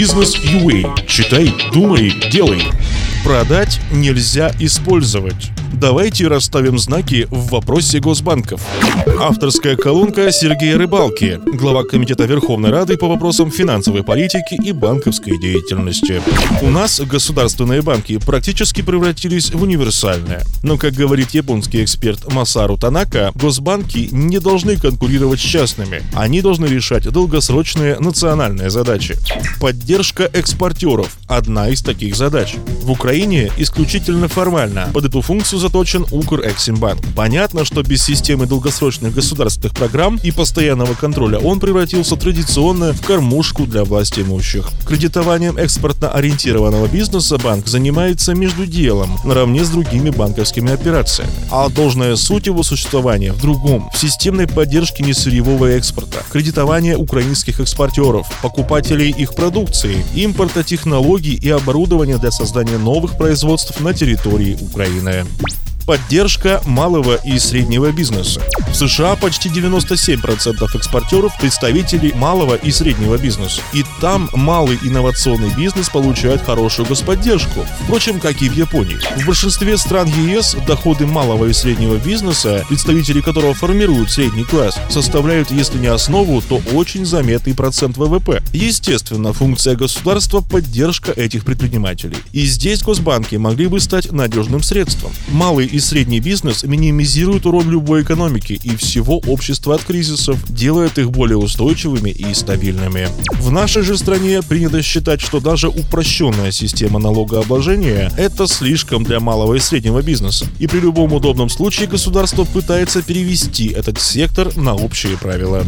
Бизнес UA. Читай, думай, делай. Продать нельзя использовать. Давайте расставим знаки в вопросе госбанков. Авторская колонка Сергея Рыбалки, глава Комитета Верховной Рады по вопросам финансовой политики и банковской деятельности. У нас государственные банки практически превратились в универсальные. Но, как говорит японский эксперт Масару Танака, госбанки не должны конкурировать с частными. Они должны решать долгосрочные национальные задачи. Поддержка экспортеров – одна из таких задач. В Украине исключительно формально под эту функцию заточен Укрэксимбанк. Понятно, что без системы долгосрочных государственных программ и постоянного контроля он превратился традиционно в кормушку для власти имущих. Кредитованием экспортно-ориентированного бизнеса банк занимается между делом, наравне с другими банковскими операциями. А должная суть его существования в другом – в системной поддержке несырьевого экспорта, кредитования украинских экспортеров, покупателей их продукции, импорта технологий и оборудования для создания новых производств на территории Украины поддержка малого и среднего бизнеса. В США почти 97% экспортеров – представители малого и среднего бизнеса. И там малый инновационный бизнес получает хорошую господдержку, впрочем, как и в Японии. В большинстве стран ЕС доходы малого и среднего бизнеса, представители которого формируют средний класс, составляют, если не основу, то очень заметный процент ВВП. Естественно, функция государства – поддержка этих предпринимателей. И здесь госбанки могли бы стать надежным средством. Малый и средний бизнес минимизирует урон любой экономики и всего общества от кризисов, делает их более устойчивыми и стабильными. В нашей же стране принято считать, что даже упрощенная система налогообложения – это слишком для малого и среднего бизнеса. И при любом удобном случае государство пытается перевести этот сектор на общие правила.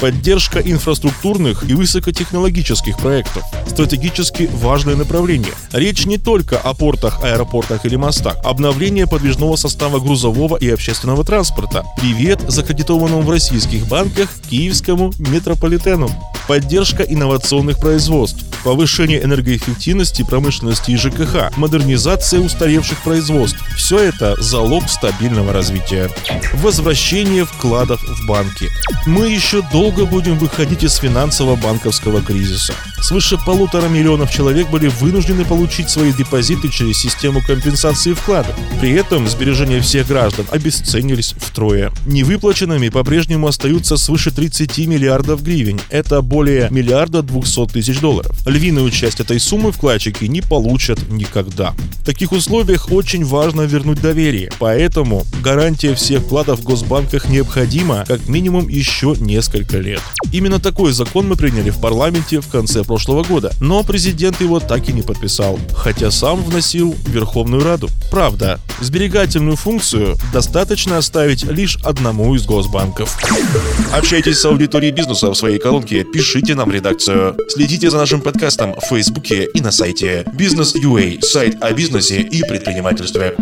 Поддержка инфраструктурных и высокотехнологических проектов – стратегически важное направление. Речь не только о портах, аэропортах или мостах. Обновление подвижного личного состава грузового и общественного транспорта. Привет закредитованному в российских банках киевскому метрополитену. Поддержка инновационных производств, повышение энергоэффективности промышленности и ЖКХ, модернизация устаревших производств. Все это залог стабильного развития. Возвращение вкладов в банки. Мы еще долго будем выходить из финансово-банковского кризиса. Свыше полутора миллионов человек были вынуждены получить свои депозиты через систему компенсации вкладов. При этом сбережения всех граждан обесценились втрое. Невыплаченными по-прежнему остаются свыше 30 миллиардов гривен. Это более миллиарда 200 тысяч долларов. Львиную часть этой суммы вкладчики не получат никогда. В таких условиях очень важно вернуть доверие. Поэтому гарантия всех вкладов в госбанках необходима как минимум еще несколько лет. Именно такой закон мы приняли в парламенте в конце прошлого года, но президент его так и не подписал, хотя сам вносил в Верховную Раду. Правда, сберегательную функцию достаточно оставить лишь одному из госбанков. Общайтесь с аудиторией бизнеса в своей колонке, пишите нам в редакцию. Следите за нашим подкастом в Фейсбуке и на сайте Бизнес.ua, сайт о бизнесе и предпринимательстве.